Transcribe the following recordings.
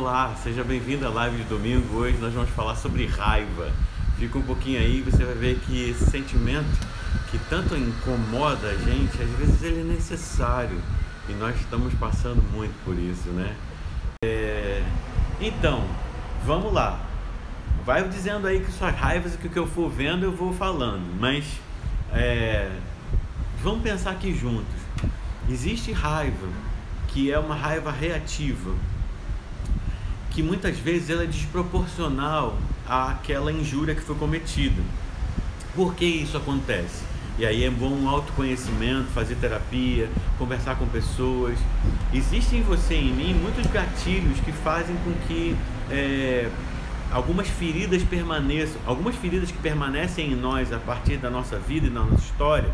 Olá, seja bem-vindo à live de domingo. Hoje nós vamos falar sobre raiva. Fica um pouquinho aí, você vai ver que esse sentimento que tanto incomoda a gente, às vezes ele é necessário e nós estamos passando muito por isso, né? É... Então, vamos lá. Vai dizendo aí que suas raivas e que o que eu for vendo eu vou falando, mas é... vamos pensar aqui juntos. Existe raiva que é uma raiva reativa que muitas vezes ela é desproporcional àquela injúria que foi cometida. Por que isso acontece? E aí é bom um autoconhecimento, fazer terapia, conversar com pessoas. Existem em você e em mim muitos gatilhos que fazem com que é, algumas feridas permaneçam, algumas feridas que permanecem em nós a partir da nossa vida e da nossa história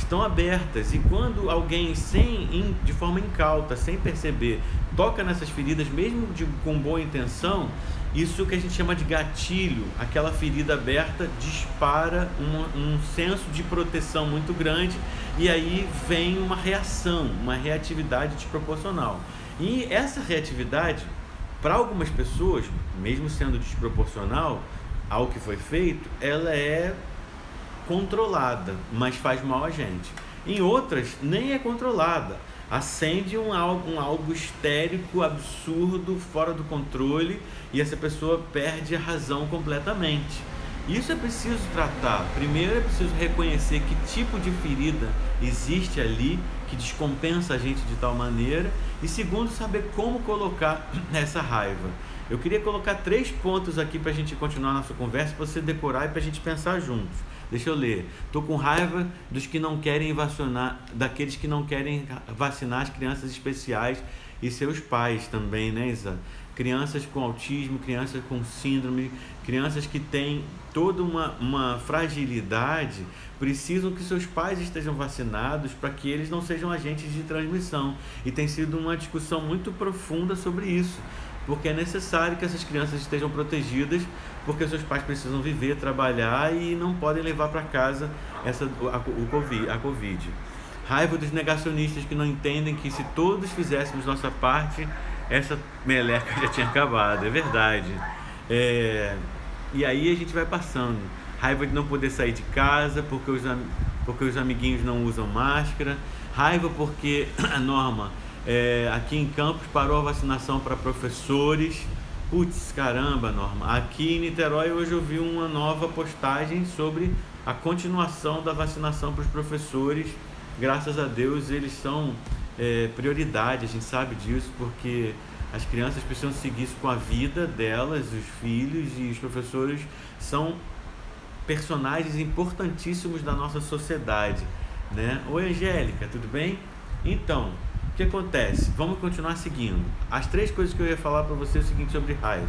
estão abertas e quando alguém sem de forma incauta, sem perceber, toca nessas feridas, mesmo de, com boa intenção, isso que a gente chama de gatilho, aquela ferida aberta dispara um, um senso de proteção muito grande e aí vem uma reação, uma reatividade desproporcional. E essa reatividade, para algumas pessoas, mesmo sendo desproporcional ao que foi feito, ela é controlada, mas faz mal a gente. Em outras, nem é controlada. Acende um algo, um algo histérico, absurdo, fora do controle e essa pessoa perde a razão completamente. Isso é preciso tratar. Primeiro é preciso reconhecer que tipo de ferida existe ali que descompensa a gente de tal maneira e segundo saber como colocar essa raiva. Eu queria colocar três pontos aqui para a gente continuar nossa conversa, para você decorar e para a gente pensar juntos. Deixa eu ler. Tô com raiva dos que não querem vacinar, daqueles que não querem vacinar as crianças especiais e seus pais também, né, Isa? Crianças com autismo, crianças com síndrome, crianças que têm toda uma, uma fragilidade, precisam que seus pais estejam vacinados para que eles não sejam agentes de transmissão. E tem sido uma discussão muito profunda sobre isso porque é necessário que essas crianças estejam protegidas, porque seus pais precisam viver, trabalhar e não podem levar para casa essa, a, o COVID, a Covid. Raiva dos negacionistas que não entendem que se todos fizéssemos nossa parte, essa meleca já tinha acabado, é verdade. É, e aí a gente vai passando. Raiva de não poder sair de casa porque os, porque os amiguinhos não usam máscara. Raiva porque a norma é, aqui em Campos parou a vacinação para professores. Putz, caramba, Norma. Aqui em Niterói hoje eu vi uma nova postagem sobre a continuação da vacinação para os professores. Graças a Deus eles são é, prioridade, a gente sabe disso, porque as crianças precisam seguir isso com a vida delas, os filhos e os professores são personagens importantíssimos da nossa sociedade. Né? Oi, Angélica, tudo bem? Então, que acontece? Vamos continuar seguindo. As três coisas que eu ia falar para você é o seguinte sobre raiva.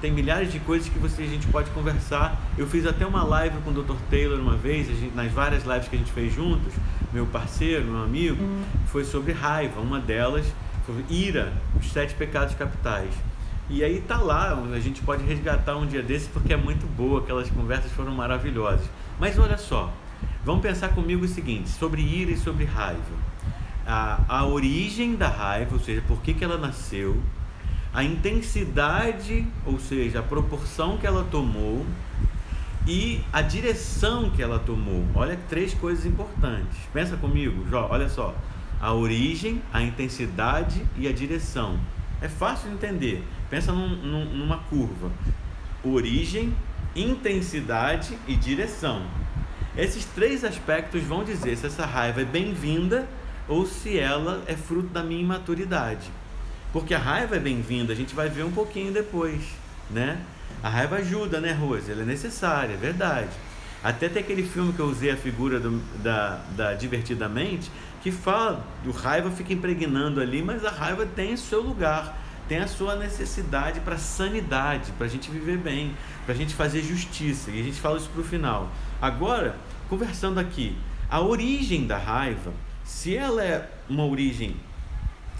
Tem milhares de coisas que você, a gente pode conversar. Eu fiz até uma live com o Dr. Taylor uma vez, gente, nas várias lives que a gente fez juntos, meu parceiro, meu amigo, hum. foi sobre raiva. Uma delas foi ira, os sete pecados capitais. E aí tá lá, a gente pode resgatar um dia desse porque é muito boa, aquelas conversas foram maravilhosas. Mas olha só, vamos pensar comigo o seguinte, sobre ira e sobre raiva a, a origem da raiva, ou seja, por que, que ela nasceu, a intensidade, ou seja, a proporção que ela tomou e a direção que ela tomou. Olha três coisas importantes. Pensa comigo, Jó, olha só. A origem, a intensidade e a direção. É fácil de entender. Pensa num, num, numa curva. Origem, intensidade e direção. Esses três aspectos vão dizer se essa raiva é bem-vinda ou se ela é fruto da minha imaturidade. Porque a raiva é bem-vinda, a gente vai ver um pouquinho depois, né? A raiva ajuda, né, Rose? Ela é necessária, é verdade. Até tem aquele filme que eu usei a figura do, da, da Divertidamente, que fala do raiva fica impregnando ali, mas a raiva tem seu lugar, tem a sua necessidade para sanidade, para a gente viver bem, para a gente fazer justiça. E a gente fala isso para o final. Agora, conversando aqui, a origem da raiva se ela é uma origem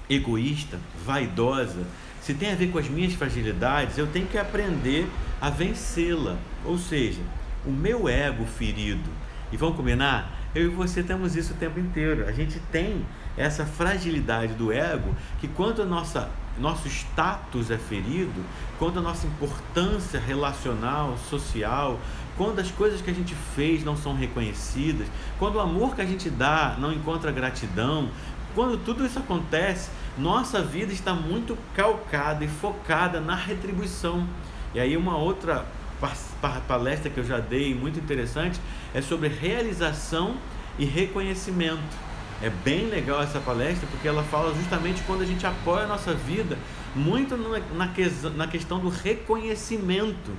egoísta, vaidosa, se tem a ver com as minhas fragilidades, eu tenho que aprender a vencê-la. Ou seja, o meu ego ferido. E vamos combinar? Eu e você temos isso o tempo inteiro. A gente tem essa fragilidade do ego que quando a nossa nosso status é ferido, quando a nossa importância relacional, social, quando as coisas que a gente fez não são reconhecidas, quando o amor que a gente dá não encontra gratidão, quando tudo isso acontece, nossa vida está muito calcada e focada na retribuição. E aí uma outra palestra que eu já dei, muito interessante, é sobre realização e reconhecimento. É bem legal essa palestra porque ela fala justamente quando a gente apoia a nossa vida muito na, na questão do reconhecimento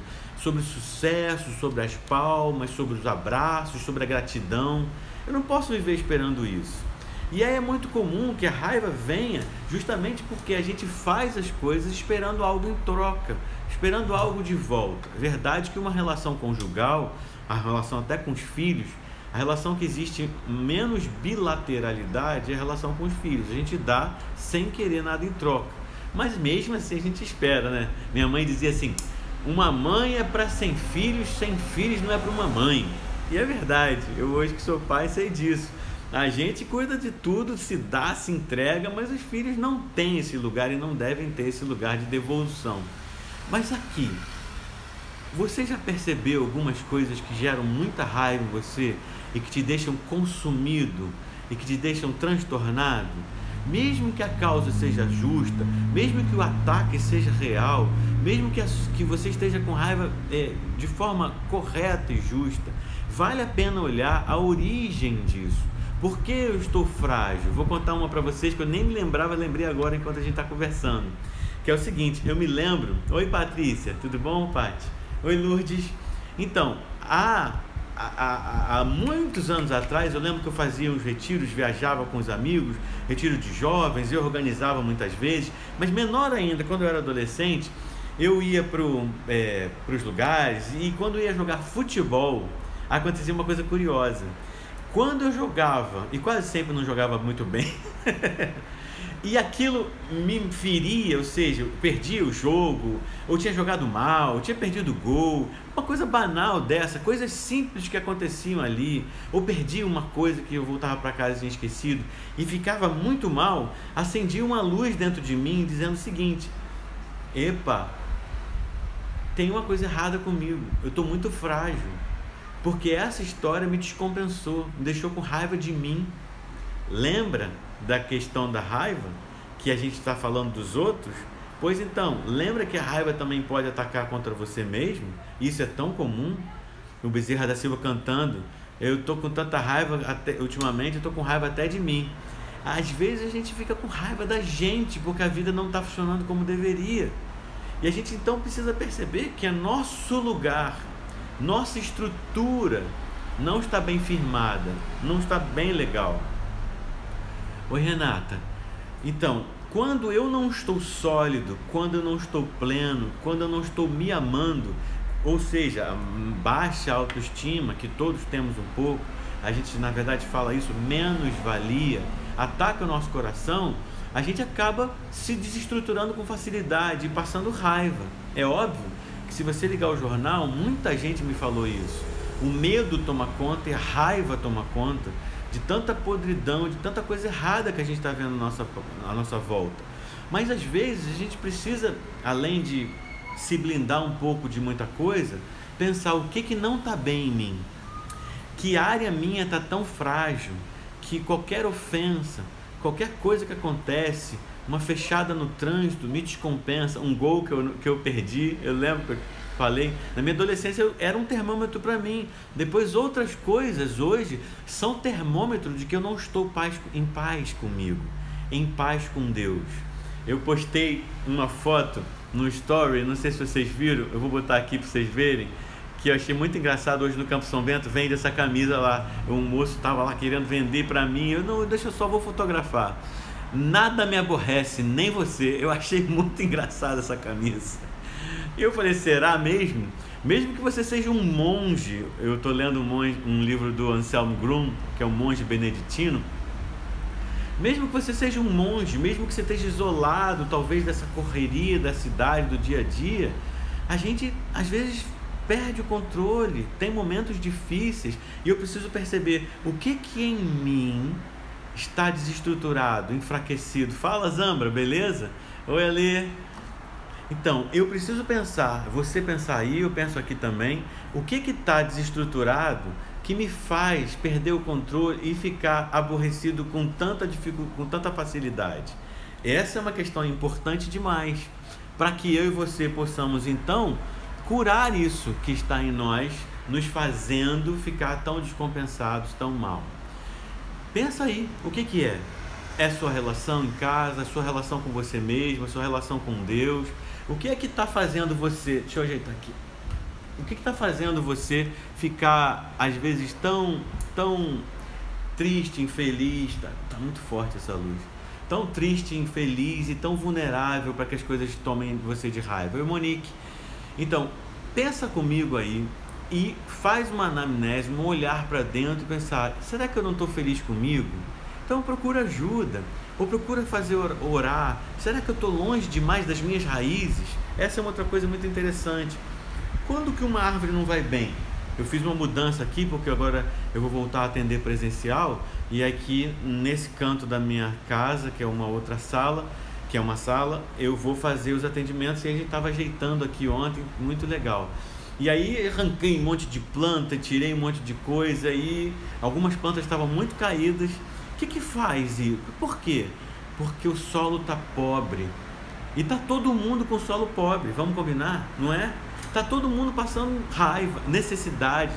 sobre sucesso, sobre as palmas, sobre os abraços, sobre a gratidão. Eu não posso viver esperando isso. E aí é muito comum que a raiva venha justamente porque a gente faz as coisas esperando algo em troca, esperando algo de volta. É verdade que uma relação conjugal, a relação até com os filhos, a relação que existe menos bilateralidade é a relação com os filhos. A gente dá sem querer nada em troca. Mas mesmo assim a gente espera, né? Minha mãe dizia assim: uma mãe é para sem filhos, sem filhos não é para uma mãe. E é verdade. Eu hoje que sou pai sei disso. A gente cuida de tudo, se dá, se entrega, mas os filhos não têm esse lugar e não devem ter esse lugar de devolução. Mas aqui, você já percebeu algumas coisas que geram muita raiva em você e que te deixam consumido e que te deixam transtornado? Mesmo que a causa seja justa, mesmo que o ataque seja real, mesmo que, a, que você esteja com raiva é, de forma correta e justa, vale a pena olhar a origem disso. Por que eu estou frágil? Vou contar uma para vocês que eu nem me lembrava, lembrei agora enquanto a gente está conversando. Que é o seguinte, eu me lembro. Oi Patrícia, tudo bom, Paty? Oi Lourdes. Então, há, há, há, há muitos anos atrás, eu lembro que eu fazia os retiros, viajava com os amigos, retiro de jovens, eu organizava muitas vezes, mas menor ainda, quando eu era adolescente, eu ia para é, os lugares e quando eu ia jogar futebol, acontecia uma coisa curiosa. Quando eu jogava, e quase sempre não jogava muito bem, e aquilo me feria, ou seja, eu o jogo, ou tinha jogado mal, ou tinha perdido o gol, uma coisa banal dessa, coisas simples que aconteciam ali, ou perdia uma coisa que eu voltava para casa e tinha esquecido, e ficava muito mal, acendia uma luz dentro de mim dizendo o seguinte: Epa, tem uma coisa errada comigo, eu estou muito frágil. Porque essa história me descompensou, me deixou com raiva de mim. Lembra da questão da raiva que a gente está falando dos outros? Pois então, lembra que a raiva também pode atacar contra você mesmo? Isso é tão comum. O Bezerra da Silva cantando, eu estou com tanta raiva até, ultimamente, eu estou com raiva até de mim. Às vezes a gente fica com raiva da gente porque a vida não está funcionando como deveria. E a gente então precisa perceber que é nosso lugar nossa estrutura não está bem firmada, não está bem legal. Oi, Renata. Então, quando eu não estou sólido, quando eu não estou pleno, quando eu não estou me amando, ou seja, baixa autoestima, que todos temos um pouco, a gente na verdade fala isso, menos valia, ataca o nosso coração, a gente acaba se desestruturando com facilidade e passando raiva. É óbvio se você ligar o jornal, muita gente me falou isso. O medo toma conta e a raiva toma conta de tanta podridão, de tanta coisa errada que a gente está vendo à nossa, nossa volta. Mas às vezes a gente precisa, além de se blindar um pouco de muita coisa, pensar o que, que não está bem em mim. Que área minha está tão frágil que qualquer ofensa, qualquer coisa que acontece, uma fechada no trânsito me descompensa, um gol que eu, que eu perdi, eu lembro que falei, na minha adolescência era um termômetro para mim. Depois outras coisas hoje são termômetro de que eu não estou paz, em paz comigo, em paz com Deus. Eu postei uma foto no story, não sei se vocês viram, eu vou botar aqui para vocês verem, que eu achei muito engraçado hoje no Campo São Bento, vende essa camisa lá, um moço estava lá querendo vender para mim, eu não, deixa eu só vou fotografar. Nada me aborrece, nem você. Eu achei muito engraçada essa camisa. E eu falei, será mesmo? Mesmo que você seja um monge, eu estou lendo um, monge, um, livro do Anselmo Grum, que é um monge beneditino. Mesmo que você seja um monge, mesmo que você esteja isolado, talvez dessa correria da cidade, do dia a dia, a gente às vezes perde o controle, tem momentos difíceis e eu preciso perceber o que que em mim está desestruturado, enfraquecido. Fala, Zambra, beleza? Oi, Alê. Então, eu preciso pensar, você pensar aí, eu penso aqui também, o que está desestruturado que me faz perder o controle e ficar aborrecido com tanta com tanta facilidade. Essa é uma questão importante demais para que eu e você possamos então curar isso que está em nós, nos fazendo ficar tão descompensados, tão mal. Pensa aí, o que que é? É sua relação em casa, sua relação com você mesmo, sua relação com Deus. O que é que está fazendo você? Deixa eu ajeitar aqui. O que está fazendo você ficar às vezes tão, tão triste, infeliz? Está tá muito forte essa luz. Tão triste, infeliz e tão vulnerável para que as coisas tomem você de raiva. Eu, Monique. Então, pensa comigo aí e faz uma anamnese, um olhar para dentro e pensar: será que eu não estou feliz comigo? Então procura ajuda ou procura fazer orar. Será que eu estou longe demais das minhas raízes? Essa é uma outra coisa muito interessante. Quando que uma árvore não vai bem? Eu fiz uma mudança aqui porque agora eu vou voltar a atender presencial e aqui nesse canto da minha casa, que é uma outra sala, que é uma sala, eu vou fazer os atendimentos e a gente estava ajeitando aqui ontem, muito legal. E aí arranquei um monte de planta, tirei um monte de coisa e algumas plantas estavam muito caídas. Que que faz isso? Por quê? Porque o solo está pobre. E tá todo mundo com solo pobre, vamos combinar, não é? Tá todo mundo passando raiva, necessidade,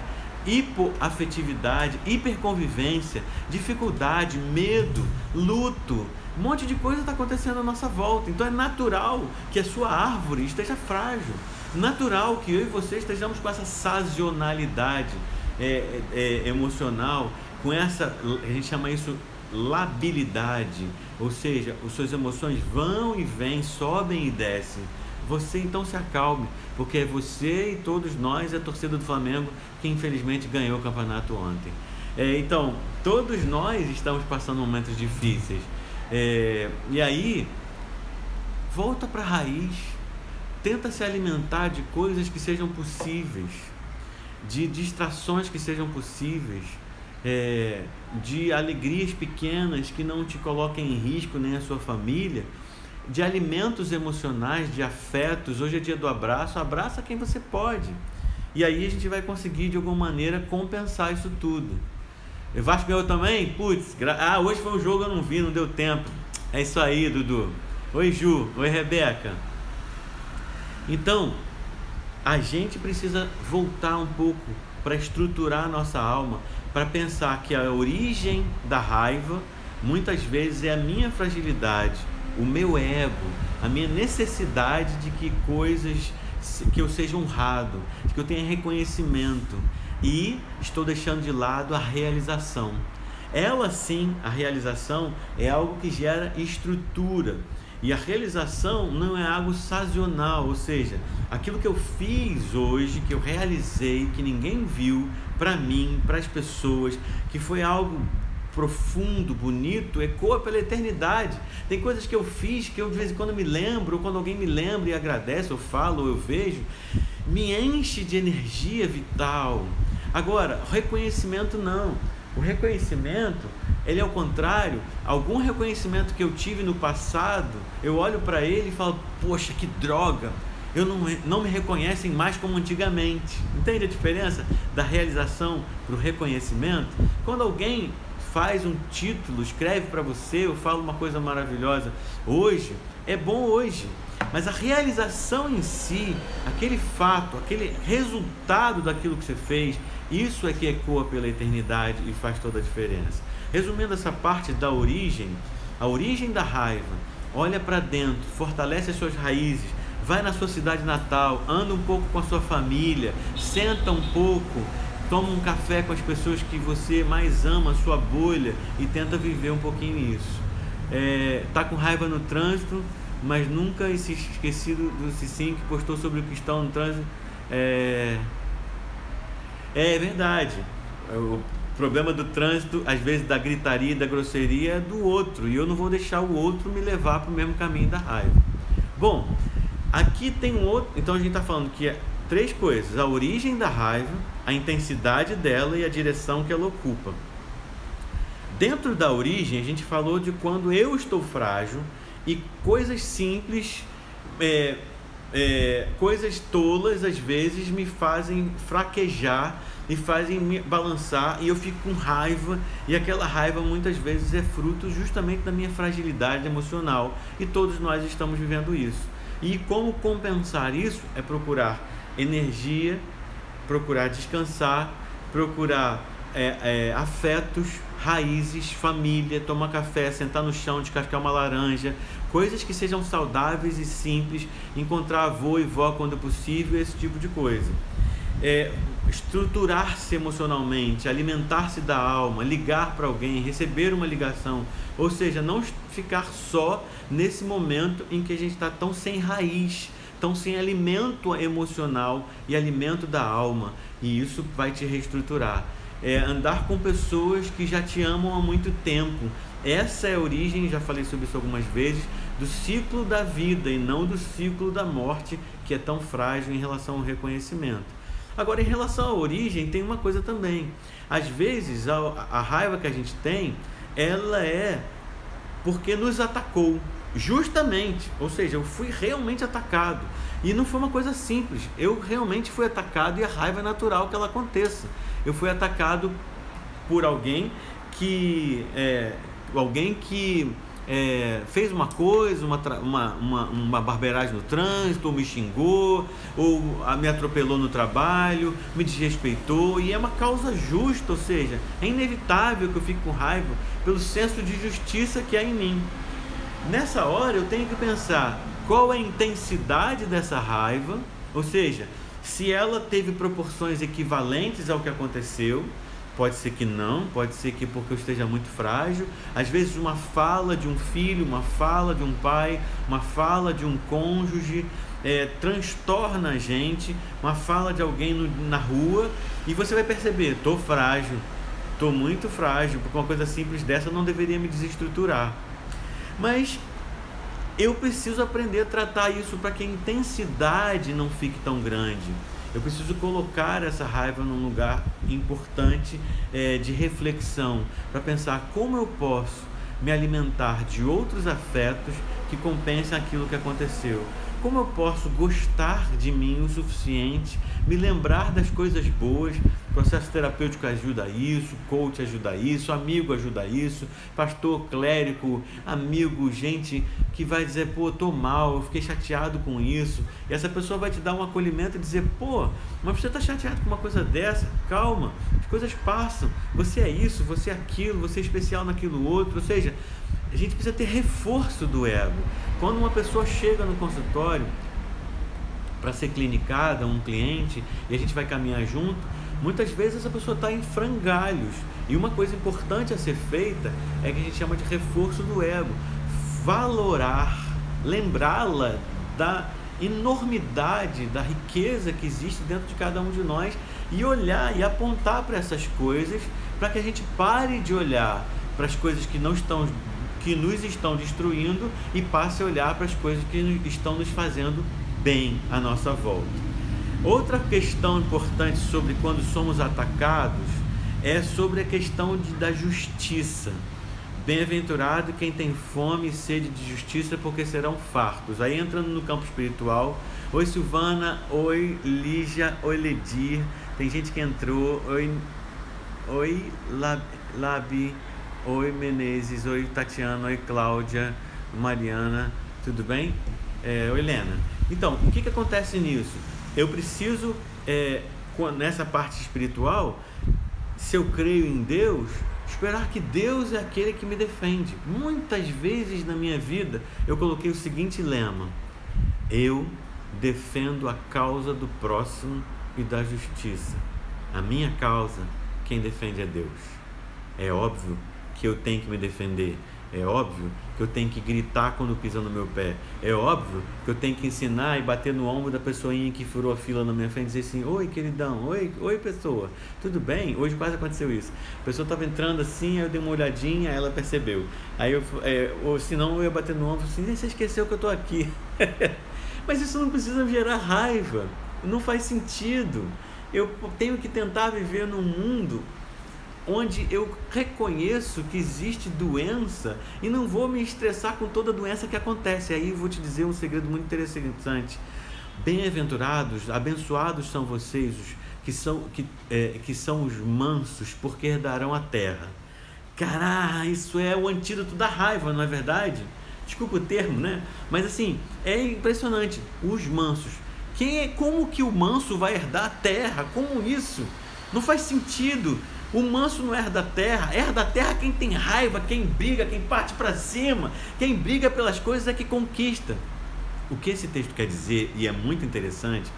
hipoafetividade, hiperconvivência, dificuldade, medo, luto. Um monte de coisa está acontecendo à nossa volta. Então é natural que a sua árvore esteja frágil. Natural que eu e você estejamos com essa sazonalidade é, é, é emocional, com essa, a gente chama isso labilidade, ou seja, as suas emoções vão e vêm, sobem e descem. Você então se acalme, porque é você e todos nós, a torcida do Flamengo, que infelizmente ganhou o campeonato ontem. É, então, todos nós estamos passando momentos difíceis. É, e aí, volta para a raiz. Tenta se alimentar de coisas que sejam possíveis, de distrações que sejam possíveis, é, de alegrias pequenas que não te coloquem em risco nem a sua família de alimentos emocionais, de afetos. Hoje é dia do abraço, abraça quem você pode. E aí a gente vai conseguir de alguma maneira compensar isso tudo. O Vasco ganhou também? Putz, gra... ah, hoje foi um jogo eu não vi, não deu tempo. É isso aí, Dudu. Oi, Ju. Oi, Rebeca. Então, a gente precisa voltar um pouco para estruturar a nossa alma, para pensar que a origem da raiva muitas vezes é a minha fragilidade o meu ego, a minha necessidade de que coisas que eu seja honrado, de que eu tenha reconhecimento e estou deixando de lado a realização. Ela sim, a realização é algo que gera estrutura. E a realização não é algo sazonal, ou seja, aquilo que eu fiz hoje, que eu realizei, que ninguém viu, para mim, para as pessoas, que foi algo profundo, bonito, ecoa pela eternidade. Tem coisas que eu fiz que eu de vez em quando me lembro, ou quando alguém me lembra e agradece, eu falo, ou eu vejo, me enche de energia vital. Agora, reconhecimento não. O reconhecimento, ele é o contrário. Algum reconhecimento que eu tive no passado, eu olho para ele e falo: Poxa, que droga! Eu não, não me reconhecem mais como antigamente. Entende a diferença da realização para o reconhecimento? Quando alguém faz um título, escreve para você, eu falo uma coisa maravilhosa. Hoje é bom hoje, mas a realização em si, aquele fato, aquele resultado daquilo que você fez, isso é que ecoa pela eternidade e faz toda a diferença. Resumindo essa parte da origem, a origem da raiva, olha para dentro, fortalece as suas raízes, vai na sua cidade natal, anda um pouco com a sua família, senta um pouco, toma um café com as pessoas que você mais ama, sua bolha, e tenta viver um pouquinho isso. É, tá com raiva no trânsito, mas nunca se esquecido do Cicim que postou sobre o cristão no trânsito. É, é verdade. O problema do trânsito, às vezes da gritaria da grosseria, é do outro, e eu não vou deixar o outro me levar para o mesmo caminho da raiva. Bom, aqui tem um outro. Então a gente está falando que três coisas: a origem da raiva, a intensidade dela e a direção que ela ocupa. Dentro da origem, a gente falou de quando eu estou frágil e coisas simples, é, é, coisas tolas, às vezes me fazem fraquejar, me fazem me balançar e eu fico com raiva. E aquela raiva muitas vezes é fruto justamente da minha fragilidade emocional e todos nós estamos vivendo isso. E como compensar isso é procurar energia, procurar descansar, procurar é, é, afetos, raízes, família, tomar café, sentar no chão, descascar uma laranja, coisas que sejam saudáveis e simples, encontrar avô e vó quando possível, esse tipo de coisa. É, estruturar-se emocionalmente, alimentar-se da alma, ligar para alguém, receber uma ligação, ou seja, não ficar só nesse momento em que a gente está tão sem raiz, tão sem alimento emocional e alimento da alma, e isso vai te reestruturar. É andar com pessoas que já te amam há muito tempo. Essa é a origem, já falei sobre isso algumas vezes, do ciclo da vida e não do ciclo da morte, que é tão frágil em relação ao reconhecimento. Agora, em relação à origem, tem uma coisa também. Às vezes, a, a raiva que a gente tem, ela é porque nos atacou. Justamente, ou seja, eu fui realmente atacado. E não foi uma coisa simples. Eu realmente fui atacado e a raiva é natural que ela aconteça. Eu fui atacado por alguém que. É, alguém que é, fez uma coisa, uma, uma, uma, uma, barbeiragem no trânsito, ou me xingou, ou me atropelou no trabalho, me desrespeitou, e é uma causa justa, ou seja, é inevitável que eu fique com raiva pelo senso de justiça que há em mim. Nessa hora eu tenho que pensar qual é a intensidade dessa raiva, ou seja, se ela teve proporções equivalentes ao que aconteceu, Pode ser que não, pode ser que porque eu esteja muito frágil. Às vezes, uma fala de um filho, uma fala de um pai, uma fala de um cônjuge é, transtorna a gente. Uma fala de alguém no, na rua e você vai perceber: estou frágil, estou muito frágil, porque uma coisa simples dessa não deveria me desestruturar. Mas eu preciso aprender a tratar isso para que a intensidade não fique tão grande. Eu preciso colocar essa raiva num lugar importante é, de reflexão, para pensar como eu posso me alimentar de outros afetos que compensem aquilo que aconteceu. Como eu posso gostar de mim o suficiente, me lembrar das coisas boas? Processo terapêutico ajuda isso, coach ajuda isso, amigo ajuda isso, pastor, clérigo, amigo, gente que vai dizer, pô, tô mal, eu fiquei chateado com isso. E essa pessoa vai te dar um acolhimento e dizer, pô, mas você tá chateado com uma coisa dessa? Calma, as coisas passam. Você é isso, você é aquilo, você é especial naquilo outro. Ou seja, a gente precisa ter reforço do ego. Quando uma pessoa chega no consultório para ser clinicada, um cliente, e a gente vai caminhar junto, muitas vezes essa pessoa está em frangalhos. E uma coisa importante a ser feita é que a gente chama de reforço do ego. Valorar, lembrá-la da enormidade, da riqueza que existe dentro de cada um de nós e olhar e apontar para essas coisas para que a gente pare de olhar para as coisas que não estão que nos estão destruindo e passe a olhar para as coisas que estão nos fazendo bem à nossa volta. Outra questão importante sobre quando somos atacados é sobre a questão de, da justiça. Bem-aventurado quem tem fome e sede de justiça, porque serão fartos. Aí entrando no campo espiritual. Oi Silvana, oi Lígia, oi Ledir. Tem gente que entrou. Oi, oi Labi. Oi Menezes, oi Tatiana, oi Cláudia, Mariana, tudo bem? É, oi Helena. Então, o que, que acontece nisso? Eu preciso, é, nessa parte espiritual, se eu creio em Deus, esperar que Deus é aquele que me defende. Muitas vezes na minha vida eu coloquei o seguinte lema: Eu defendo a causa do próximo e da justiça. A minha causa, quem defende é Deus. É óbvio que eu tenho que me defender. É óbvio que eu tenho que gritar quando pisa no meu pé. É óbvio que eu tenho que ensinar e bater no ombro da pessoinha que furou a fila na minha frente e dizer assim: Oi, queridão, oi, oi, pessoa, tudo bem? Hoje quase aconteceu isso. A pessoa estava entrando assim, eu dei uma olhadinha, ela percebeu. Aí eu, é, ou senão eu ia bater no ombro assim: Você esqueceu que eu estou aqui. Mas isso não precisa gerar raiva. Não faz sentido. Eu tenho que tentar viver num mundo onde eu reconheço que existe doença e não vou me estressar com toda doença que acontece. Aí vou te dizer um segredo muito interessante. Bem-aventurados, abençoados são vocês os que são, que, é, que são os mansos, porque herdarão a terra. Cará, isso é o antídoto da raiva, não é verdade? Desculpa o termo, né? Mas assim, é impressionante. Os mansos. Quem é, como que o manso vai herdar a terra? Como isso? Não faz sentido. O manso não herda a terra, herda a terra quem tem raiva, quem briga, quem parte para cima, quem briga pelas coisas é que conquista. O que esse texto quer dizer, e é muito interessante,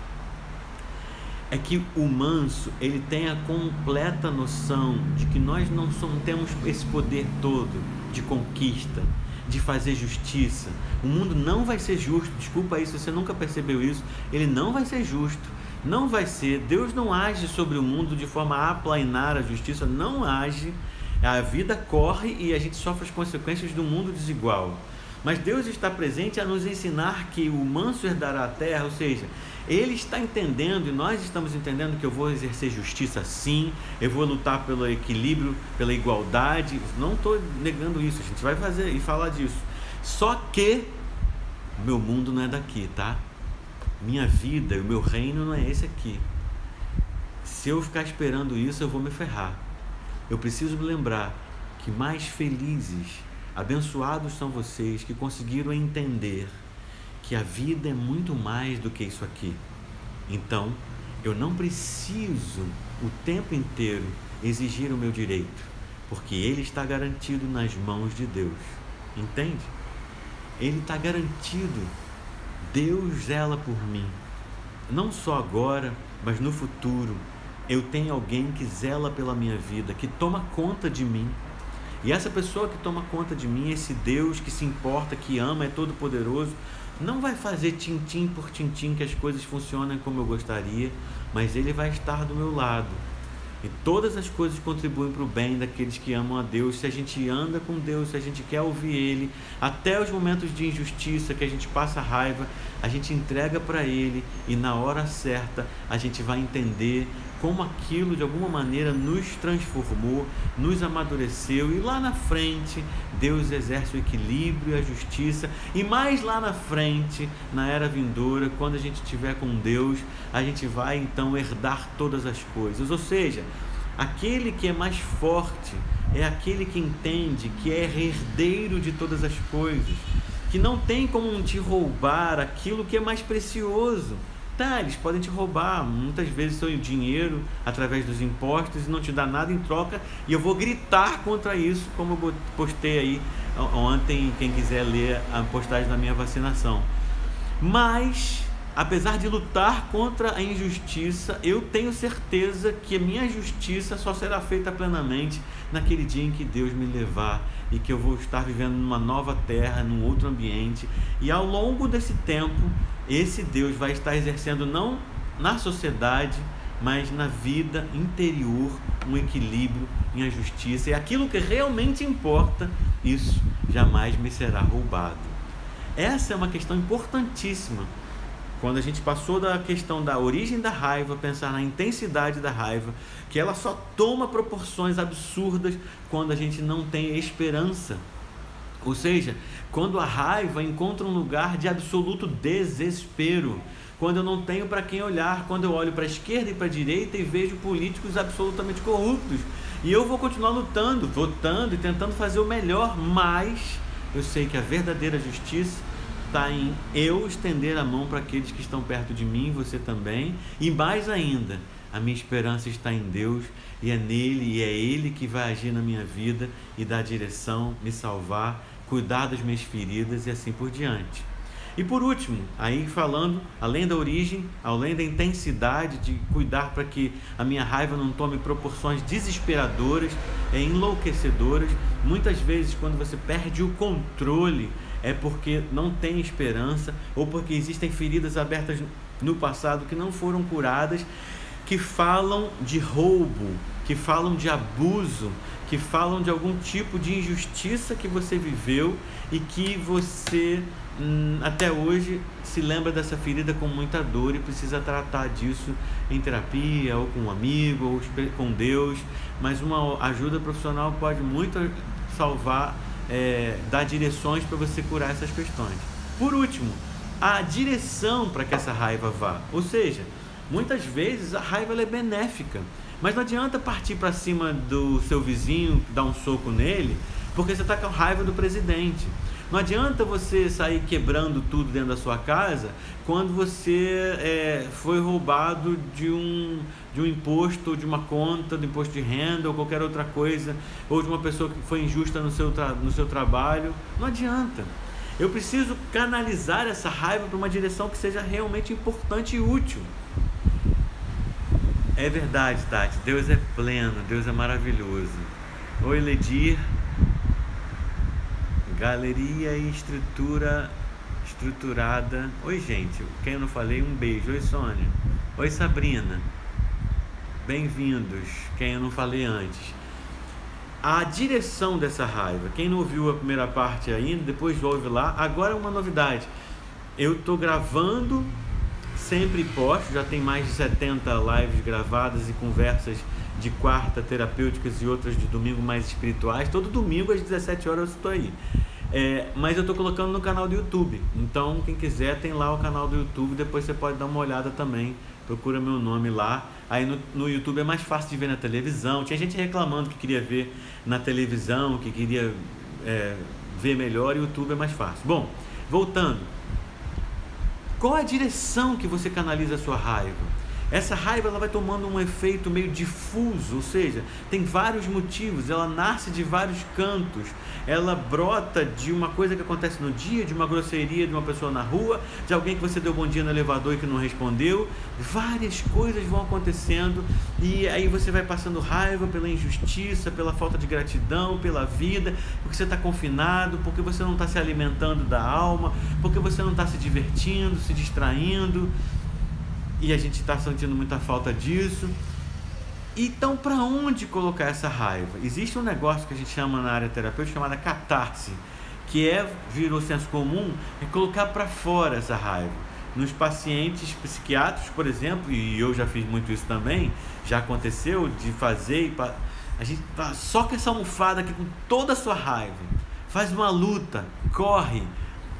é que o manso ele tem a completa noção de que nós não somos, temos esse poder todo de conquista, de fazer justiça. O mundo não vai ser justo, desculpa se você nunca percebeu isso, ele não vai ser justo. Não vai ser. Deus não age sobre o mundo de forma a aplainar a justiça, não age. A vida corre e a gente sofre as consequências do mundo desigual. Mas Deus está presente a nos ensinar que o manso herdará a terra, ou seja, ele está entendendo e nós estamos entendendo que eu vou exercer justiça sim, eu vou lutar pelo equilíbrio, pela igualdade. Não estou negando isso, a gente vai fazer e falar disso. Só que o meu mundo não é daqui, tá? Minha vida, o meu reino não é esse aqui. Se eu ficar esperando isso, eu vou me ferrar. Eu preciso me lembrar que mais felizes, abençoados são vocês que conseguiram entender que a vida é muito mais do que isso aqui. Então, eu não preciso o tempo inteiro exigir o meu direito, porque ele está garantido nas mãos de Deus. Entende? Ele está garantido Deus zela por mim. Não só agora, mas no futuro. Eu tenho alguém que zela pela minha vida, que toma conta de mim. E essa pessoa que toma conta de mim, esse Deus que se importa, que ama, é todo poderoso, não vai fazer tintim por tintim que as coisas funcionem como eu gostaria, mas ele vai estar do meu lado e todas as coisas contribuem para o bem daqueles que amam a Deus. Se a gente anda com Deus, se a gente quer ouvir Ele, até os momentos de injustiça que a gente passa raiva, a gente entrega para Ele e na hora certa a gente vai entender como aquilo de alguma maneira nos transformou, nos amadureceu e lá na frente Deus exerce o equilíbrio e a justiça e mais lá na frente, na era vindoura, quando a gente estiver com Deus, a gente vai então herdar todas as coisas. Ou seja, aquele que é mais forte é aquele que entende que é herdeiro de todas as coisas, que não tem como te roubar aquilo que é mais precioso. Tá, eles podem te roubar muitas vezes seu dinheiro através dos impostos e não te dar nada em troca. E eu vou gritar contra isso, como eu postei aí ontem, quem quiser ler a postagem da minha vacinação. Mas, apesar de lutar contra a injustiça, eu tenho certeza que a minha justiça só será feita plenamente naquele dia em que Deus me levar e que eu vou estar vivendo numa nova terra, num outro ambiente. E ao longo desse tempo, esse Deus vai estar exercendo não na sociedade, mas na vida interior um equilíbrio em a justiça. E aquilo que realmente importa, isso jamais me será roubado. Essa é uma questão importantíssima. Quando a gente passou da questão da origem da raiva, pensar na intensidade da raiva, que ela só toma proporções absurdas quando a gente não tem esperança. Ou seja, quando a raiva encontra um lugar de absoluto desespero, quando eu não tenho para quem olhar, quando eu olho para a esquerda e para a direita e vejo políticos absolutamente corruptos. E eu vou continuar lutando, votando e tentando fazer o melhor, mas eu sei que a verdadeira justiça está em eu estender a mão para aqueles que estão perto de mim, você também, e mais ainda, a minha esperança está em Deus e é nele e é Ele que vai agir na minha vida e dar direção, me salvar cuidar das minhas feridas e assim por diante. E por último, aí falando, além da origem, além da intensidade de cuidar para que a minha raiva não tome proporções desesperadoras, é enlouquecedoras, muitas vezes quando você perde o controle é porque não tem esperança ou porque existem feridas abertas no passado que não foram curadas, que falam de roubo, que falam de abuso, que falam de algum tipo de injustiça que você viveu e que você hum, até hoje se lembra dessa ferida com muita dor e precisa tratar disso em terapia ou com um amigo ou com Deus. Mas uma ajuda profissional pode muito salvar, é, dar direções para você curar essas questões. Por último, a direção para que essa raiva vá. Ou seja, muitas vezes a raiva é benéfica. Mas não adianta partir para cima do seu vizinho, dar um soco nele, porque você está com raiva do presidente. Não adianta você sair quebrando tudo dentro da sua casa quando você é, foi roubado de um, de um imposto, de uma conta, do imposto de renda ou qualquer outra coisa, ou de uma pessoa que foi injusta no seu, no seu trabalho. Não adianta. Eu preciso canalizar essa raiva para uma direção que seja realmente importante e útil. É verdade, Tati. Deus é pleno, Deus é maravilhoso. Oi, Ledir. Galeria e estrutura estruturada. Oi, gente. Quem eu não falei, um beijo. Oi, Sônia. Oi, Sabrina. Bem-vindos. Quem eu não falei antes. A direção dessa raiva. Quem não ouviu a primeira parte ainda, depois ouve lá. Agora é uma novidade. Eu estou gravando sempre posto, já tem mais de 70 lives gravadas e conversas de quarta terapêuticas e outras de domingo mais espirituais. Todo domingo às 17 horas eu estou aí. É, mas eu estou colocando no canal do YouTube. Então, quem quiser, tem lá o canal do YouTube. Depois você pode dar uma olhada também. Procura meu nome lá. Aí no, no YouTube é mais fácil de ver na televisão. Tinha gente reclamando que queria ver na televisão, que queria é, ver melhor. E o YouTube é mais fácil. Bom, voltando. Qual a direção que você canaliza a sua raiva? Essa raiva ela vai tomando um efeito meio difuso, ou seja, tem vários motivos, ela nasce de vários cantos, ela brota de uma coisa que acontece no dia, de uma grosseria de uma pessoa na rua, de alguém que você deu bom dia no elevador e que não respondeu. Várias coisas vão acontecendo e aí você vai passando raiva pela injustiça, pela falta de gratidão, pela vida, porque você está confinado, porque você não está se alimentando da alma, porque você não está se divertindo, se distraindo e a gente está sentindo muita falta disso. Então, para onde colocar essa raiva? Existe um negócio que a gente chama na área terapêutica chamada catarse, que é, virou senso comum, é colocar para fora essa raiva. Nos pacientes psiquiátricos, por exemplo, e eu já fiz muito isso também, já aconteceu de fazer, a gente tá com essa almofada aqui com toda a sua raiva, faz uma luta, corre,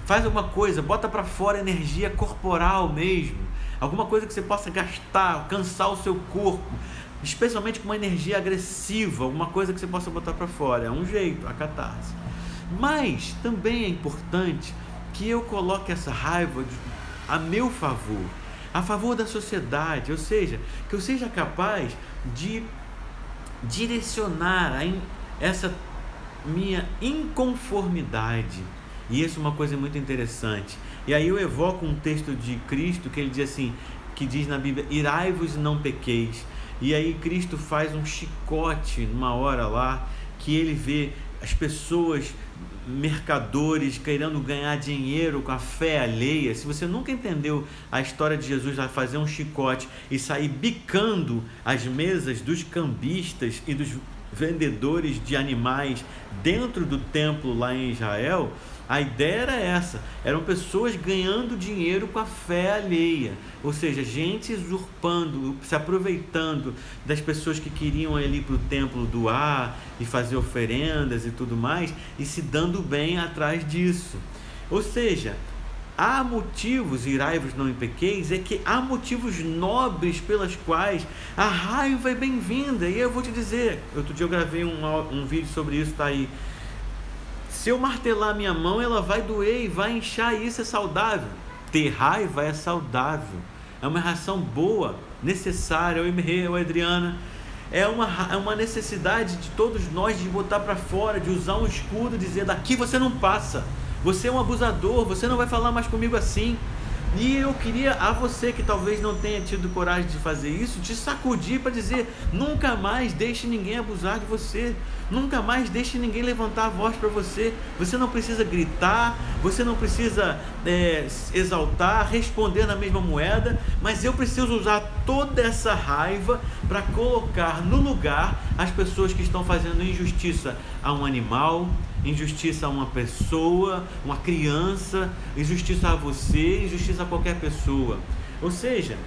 faz alguma coisa, bota para fora energia corporal mesmo alguma coisa que você possa gastar, cansar o seu corpo, especialmente com uma energia agressiva, alguma coisa que você possa botar para fora. É um jeito, a catarse. Mas também é importante que eu coloque essa raiva a meu favor, a favor da sociedade, ou seja, que eu seja capaz de direcionar essa minha inconformidade. E isso é uma coisa muito interessante. E aí eu evoco um texto de Cristo que ele diz assim, que diz na Bíblia, irai-vos e não pequeis. E aí Cristo faz um chicote numa hora lá, que ele vê as pessoas mercadores querendo ganhar dinheiro com a fé alheia. Se você nunca entendeu a história de Jesus fazer um chicote e sair bicando as mesas dos cambistas e dos vendedores de animais dentro do templo lá em Israel, a ideia era essa: eram pessoas ganhando dinheiro com a fé alheia, ou seja, gente usurpando, se aproveitando das pessoas que queriam ir para o templo doar e fazer oferendas e tudo mais, e se dando bem atrás disso. Ou seja, há motivos, irai-vos não impequeis, é que há motivos nobres pelas quais a raiva é bem-vinda. E eu vou te dizer, outro dia eu gravei um, um vídeo sobre isso, tá aí se eu martelar minha mão, ela vai doer e vai inchar, e isso é saudável. Ter raiva é saudável. É uma reação boa, necessária. O Emerê, o Adriana. É uma, é uma necessidade de todos nós de botar para fora, de usar um escudo, dizer: daqui você não passa. Você é um abusador, você não vai falar mais comigo assim. E eu queria a você que talvez não tenha tido coragem de fazer isso, te sacudir para dizer: nunca mais deixe ninguém abusar de você, nunca mais deixe ninguém levantar a voz para você. Você não precisa gritar, você não precisa é, exaltar, responder na mesma moeda, mas eu preciso usar toda essa raiva para colocar no lugar as pessoas que estão fazendo injustiça a um animal, injustiça a uma pessoa, uma criança, injustiça a você, injustiça a qualquer pessoa. Ou seja,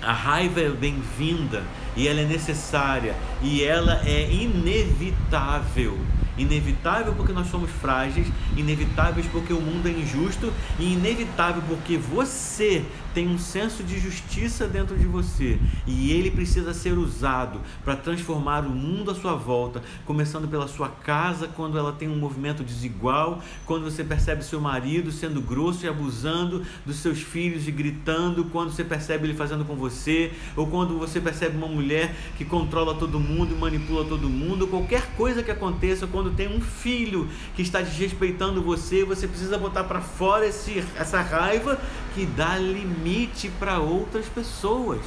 a raiva é bem-vinda e ela é necessária e ela é inevitável. Inevitável porque nós somos frágeis, inevitáveis porque o mundo é injusto e inevitável porque você tem um senso de justiça dentro de você. E ele precisa ser usado para transformar o mundo à sua volta, começando pela sua casa, quando ela tem um movimento desigual, quando você percebe seu marido sendo grosso e abusando dos seus filhos e gritando, quando você percebe ele fazendo com você, ou quando você percebe uma mulher que controla todo mundo e manipula todo mundo, qualquer coisa que aconteça, quando tem um filho que está desrespeitando você, você precisa botar para fora esse, essa raiva que dá limite para outras pessoas.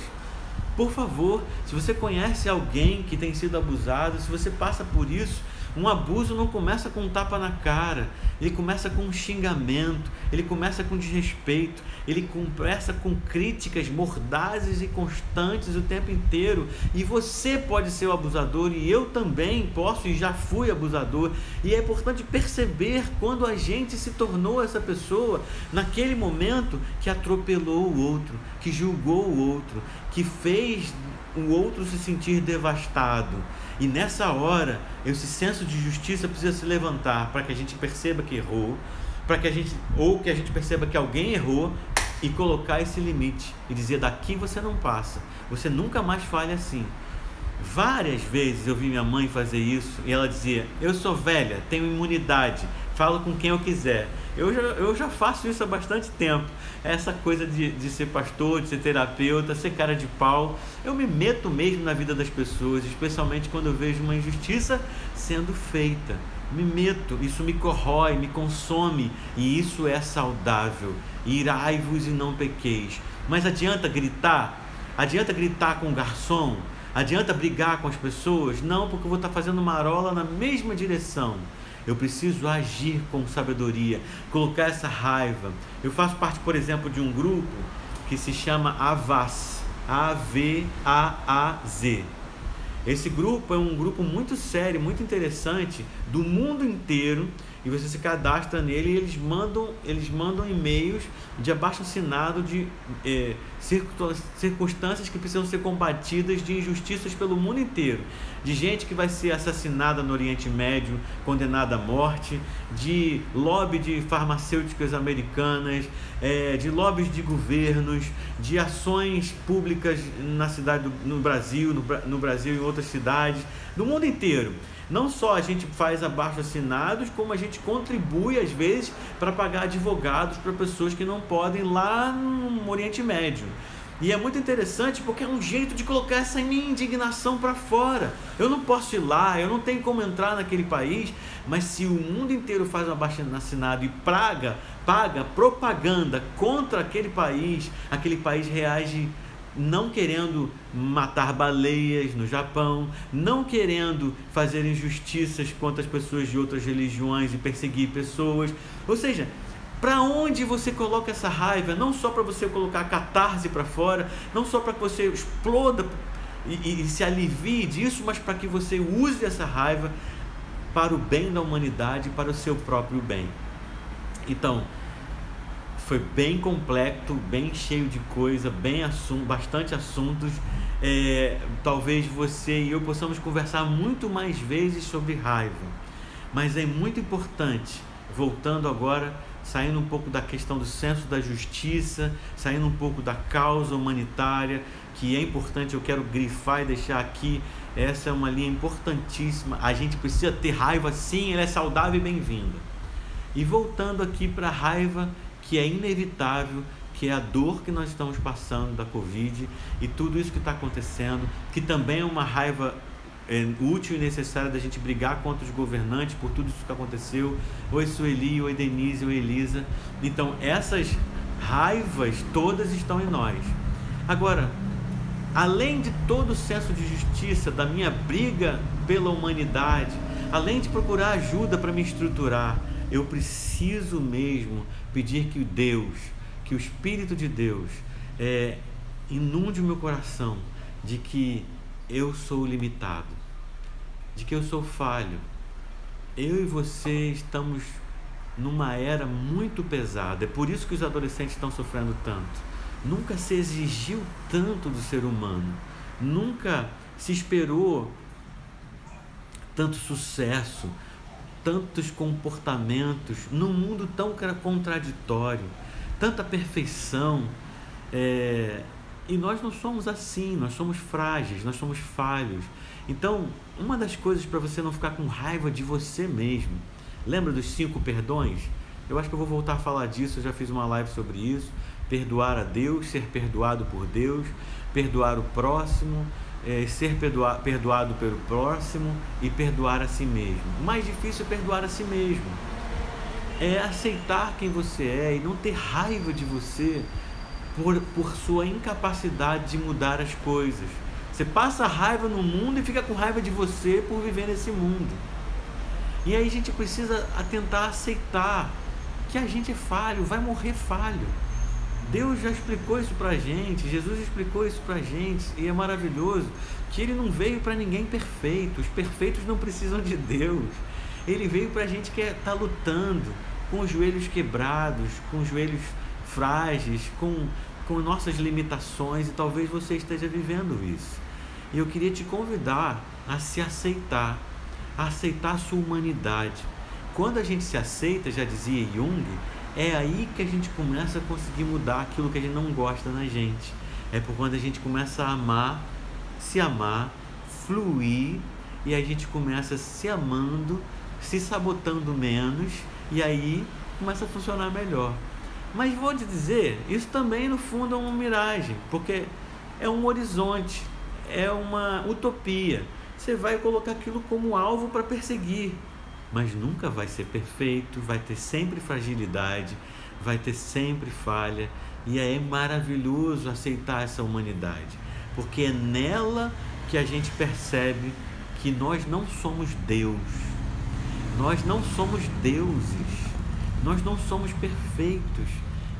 Por favor, se você conhece alguém que tem sido abusado, se você passa por isso, um abuso não começa com um tapa na cara, ele começa com um xingamento, ele começa com desrespeito, ele começa com críticas mordazes e constantes o tempo inteiro. E você pode ser o abusador, e eu também posso e já fui abusador. E é importante perceber quando a gente se tornou essa pessoa naquele momento que atropelou o outro, que julgou o outro, que fez o outro se sentir devastado. E nessa hora, esse senso de justiça precisa se levantar para que a gente perceba que errou, para que a gente ou que a gente perceba que alguém errou e colocar esse limite e dizer daqui você não passa. Você nunca mais fale assim. Várias vezes eu vi minha mãe fazer isso e ela dizia: "Eu sou velha, tenho imunidade, falo com quem eu quiser". Eu já, eu já faço isso há bastante tempo. Essa coisa de, de ser pastor, de ser terapeuta, ser cara de pau. Eu me meto mesmo na vida das pessoas, especialmente quando eu vejo uma injustiça sendo feita. Me meto, isso me corrói, me consome e isso é saudável. Irai-vos e não pequeis. Mas adianta gritar? Adianta gritar com o garçom? Adianta brigar com as pessoas? Não, porque eu vou estar fazendo marola na mesma direção. Eu preciso agir com sabedoria, colocar essa raiva. Eu faço parte, por exemplo, de um grupo que se chama AVAZ, A-V-A-A-Z. Esse grupo é um grupo muito sério, muito interessante, do mundo inteiro e você se cadastra nele e eles mandam, eles mandam e-mails de abaixo assinado de é, circunstâncias que precisam ser combatidas de injustiças pelo mundo inteiro. De gente que vai ser assassinada no Oriente Médio, condenada à morte, de lobby de farmacêuticas americanas, é, de lobbies de governos, de ações públicas na cidade do, no Brasil, no, no Brasil e em outras cidades, do mundo inteiro. Não só a gente faz abaixo assinados, como a gente contribui às vezes para pagar advogados para pessoas que não podem lá no Oriente Médio. E é muito interessante porque é um jeito de colocar essa minha indignação para fora. Eu não posso ir lá, eu não tenho como entrar naquele país, mas se o mundo inteiro faz um abaixo assinado e praga, paga propaganda contra aquele país, aquele país reage não querendo matar baleias no Japão, não querendo fazer injustiças contra as pessoas de outras religiões e perseguir pessoas. Ou seja, para onde você coloca essa raiva? Não só para você colocar a catarse para fora, não só para que você exploda e, e se alivie disso, mas para que você use essa raiva para o bem da humanidade, para o seu próprio bem. Então, foi bem complexo, bem cheio de coisa, bem assunto, bastante assuntos. É, talvez você e eu possamos conversar muito mais vezes sobre raiva, mas é muito importante, voltando agora, saindo um pouco da questão do senso da justiça, saindo um pouco da causa humanitária, que é importante, eu quero grifar e deixar aqui. Essa é uma linha importantíssima. A gente precisa ter raiva, sim, ela é saudável e bem-vinda. E voltando aqui para a raiva que é inevitável, que é a dor que nós estamos passando da Covid e tudo isso que está acontecendo, que também é uma raiva é, útil e necessária da gente brigar contra os governantes por tudo isso que aconteceu. Oi Sueli, oi Denise, oi Elisa. Então essas Raivas todas estão em nós. Agora, além de todo o senso de justiça, da minha briga pela humanidade, além de procurar ajuda para me estruturar, eu preciso mesmo pedir que Deus, que o Espírito de Deus, é, inunde o meu coração de que eu sou limitado, de que eu sou falho. Eu e você estamos numa era muito pesada. É por isso que os adolescentes estão sofrendo tanto. Nunca se exigiu tanto do ser humano. Nunca se esperou tanto sucesso, tantos comportamentos num mundo tão contraditório, tanta perfeição. É, e nós não somos assim, nós somos frágeis, nós somos falhos. Então, uma das coisas para você não ficar com raiva de você mesmo, lembra dos cinco perdões? Eu acho que eu vou voltar a falar disso, eu já fiz uma live sobre isso. Perdoar a Deus, ser perdoado por Deus, perdoar o próximo, é, ser perdoa, perdoado pelo próximo e perdoar a si mesmo. O mais difícil é perdoar a si mesmo. É aceitar quem você é e não ter raiva de você por, por sua incapacidade de mudar as coisas. Você passa raiva no mundo e fica com raiva de você por viver nesse mundo. E aí a gente precisa tentar aceitar que a gente é falho, vai morrer falho. Deus já explicou isso pra gente, Jesus explicou isso pra gente, e é maravilhoso que ele não veio para ninguém perfeito. Os perfeitos não precisam de Deus. Ele veio pra gente que está é, lutando com os joelhos quebrados, com os joelhos frágeis, com, com nossas limitações, e talvez você esteja vivendo isso. E eu queria te convidar a se aceitar, a aceitar a sua humanidade. Quando a gente se aceita, já dizia Jung, é aí que a gente começa a conseguir mudar aquilo que a gente não gosta na gente. É por quando a gente começa a amar, se amar, fluir e a gente começa se amando, se sabotando menos e aí começa a funcionar melhor. Mas vou te dizer, isso também no fundo é uma miragem, porque é um horizonte, é uma utopia. Você vai colocar aquilo como alvo para perseguir, mas nunca vai ser perfeito, vai ter sempre fragilidade, vai ter sempre falha, e é maravilhoso aceitar essa humanidade, porque é nela que a gente percebe que nós não somos Deus. Nós não somos deuses. Nós não somos perfeitos.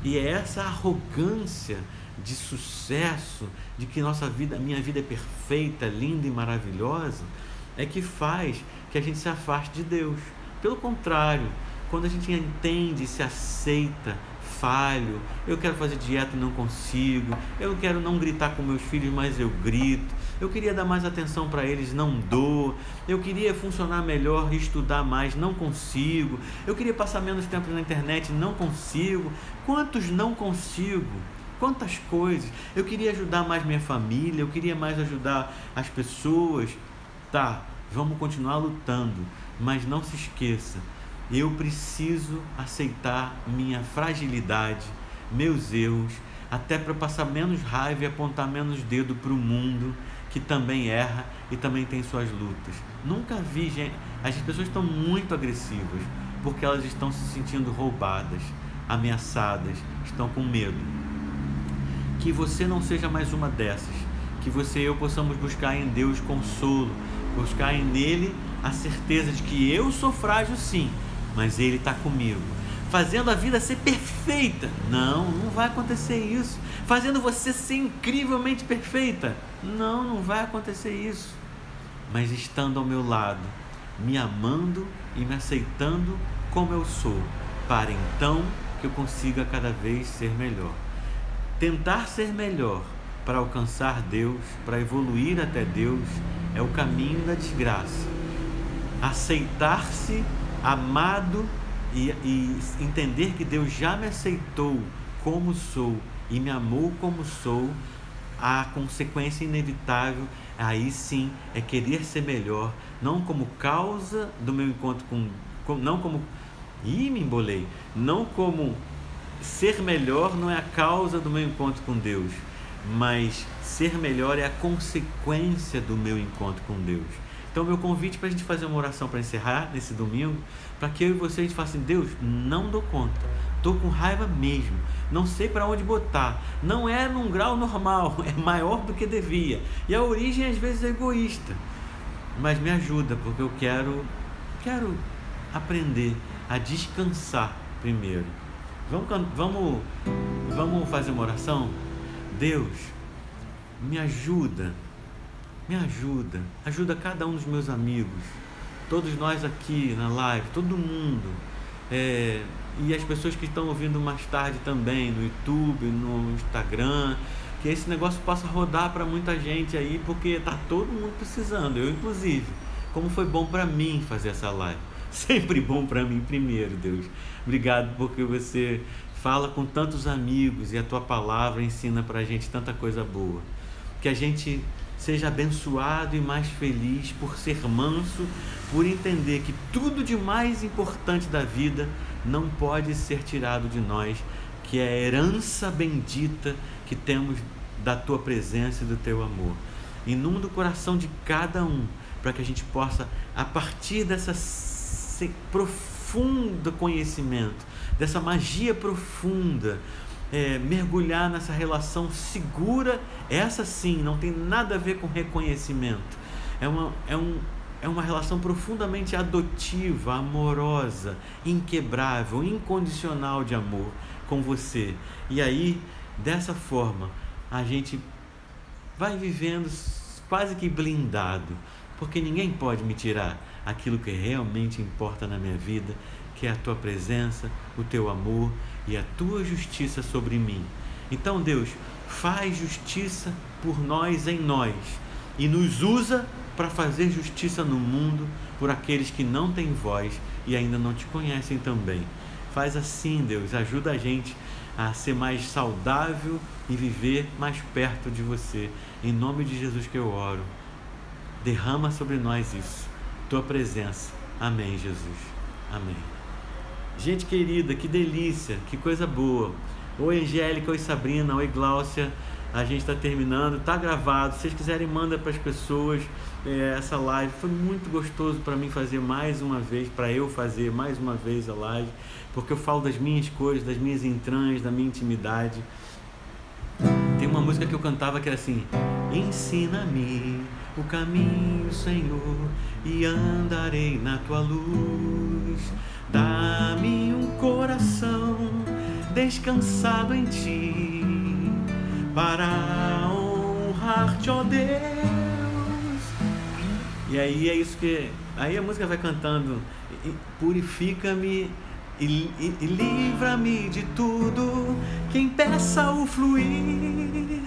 E é essa arrogância de sucesso, de que nossa vida, minha vida é perfeita, linda e maravilhosa, é que faz que a gente se afaste de Deus. Pelo contrário, quando a gente entende se aceita falho, eu quero fazer dieta e não consigo, eu quero não gritar com meus filhos, mas eu grito, eu queria dar mais atenção para eles, não dou, eu queria funcionar melhor e estudar mais, não consigo, eu queria passar menos tempo na internet, não consigo. Quantos não consigo? Quantas coisas. Eu queria ajudar mais minha família, eu queria mais ajudar as pessoas. Tá, vamos continuar lutando, mas não se esqueça, eu preciso aceitar minha fragilidade, meus erros, até para passar menos raiva e apontar menos dedo para o mundo que também erra e também tem suas lutas. Nunca vi gente. As pessoas estão muito agressivas porque elas estão se sentindo roubadas, ameaçadas, estão com medo. Que você não seja mais uma dessas. Que você e eu possamos buscar em Deus consolo, buscar nele a certeza de que eu sou frágil sim, mas ele está comigo. Fazendo a vida ser perfeita. Não, não vai acontecer isso. Fazendo você ser incrivelmente perfeita. Não, não vai acontecer isso. Mas estando ao meu lado, me amando e me aceitando como eu sou, para então que eu consiga cada vez ser melhor. Tentar ser melhor para alcançar Deus, para evoluir até Deus, é o caminho da desgraça. Aceitar-se amado e, e entender que Deus já me aceitou como sou e me amou como sou, a consequência inevitável aí sim é querer ser melhor, não como causa do meu encontro com, com não como Ih, me embolei. Não como ser melhor não é a causa do meu encontro com Deus, mas ser melhor é a consequência do meu encontro com Deus. Então, meu convite para a gente fazer uma oração para encerrar nesse domingo, para que eu e você a gente faça assim: Deus, não dou conta, Tô com raiva mesmo. Não sei para onde botar. Não é num grau normal, é maior do que devia. E a origem às vezes é egoísta. Mas me ajuda, porque eu quero quero aprender a descansar primeiro. Vamos, vamos, vamos fazer uma oração? Deus, me ajuda, me ajuda, ajuda cada um dos meus amigos, todos nós aqui na live, todo mundo, é, e as pessoas que estão ouvindo mais tarde também, no YouTube, no Instagram, que esse negócio possa rodar para muita gente aí, porque está todo mundo precisando, eu inclusive. Como foi bom para mim fazer essa live. Sempre bom para mim primeiro, Deus. Obrigado porque você fala com tantos amigos e a tua palavra ensina para a gente tanta coisa boa. Que a gente seja abençoado e mais feliz por ser manso, por entender que tudo de mais importante da vida não pode ser tirado de nós, que é a herança bendita que temos da tua presença e do teu amor. Inunda o coração de cada um, para que a gente possa, a partir dessa profundo conhecimento, dessa magia profunda, é, mergulhar nessa relação segura, essa sim, não tem nada a ver com reconhecimento. É uma, é um, é uma relação profundamente adotiva, amorosa, inquebrável, incondicional de amor com você. E aí, dessa forma, a gente vai vivendo quase que blindado, porque ninguém pode me tirar aquilo que realmente importa na minha vida, que é a tua presença, o teu amor e a tua justiça sobre mim. Então, Deus, faz justiça por nós em nós e nos usa para fazer justiça no mundo por aqueles que não têm voz e ainda não te conhecem também. Faz assim, Deus, ajuda a gente a ser mais saudável e viver mais perto de você. Em nome de Jesus que eu oro. Derrama sobre nós isso, tua presença. Amém, Jesus. Amém. Gente querida, que delícia, que coisa boa. Oi, Angélica, oi, Sabrina, oi, Gláucia. A gente está terminando, está gravado. Se vocês quiserem, manda para as pessoas é, essa live. Foi muito gostoso para mim fazer mais uma vez, para eu fazer mais uma vez a live, porque eu falo das minhas coisas, das minhas entranhas, da minha intimidade. Tem uma música que eu cantava que era assim: Ensina-me o caminho, Senhor, e andarei na tua luz. Dá-me um coração descansado em ti, para honrar-te, ó Deus. E aí é isso que. Aí a música vai cantando: Purifica-me e, e, e livra-me de tudo que impeça o fluir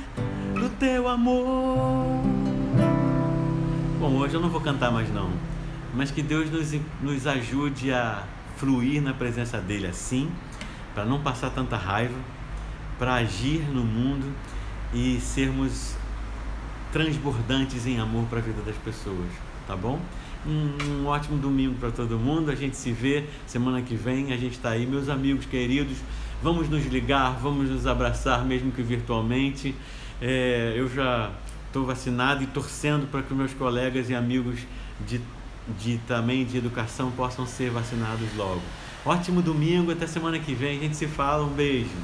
do teu amor. Bom, hoje eu não vou cantar mais não, mas que Deus nos, nos ajude a fluir na presença dele assim, para não passar tanta raiva, para agir no mundo e sermos transbordantes em amor para a vida das pessoas, tá bom? Um, ótimo domingo para todo mundo. A gente se vê semana que vem. A gente está aí, meus amigos queridos. Vamos nos ligar, vamos nos abraçar, mesmo que virtualmente. É, eu já estou vacinado e torcendo para que meus colegas e amigos de de também de educação possam ser vacinados logo. Ótimo domingo, até semana que vem. A gente se fala. Um beijo.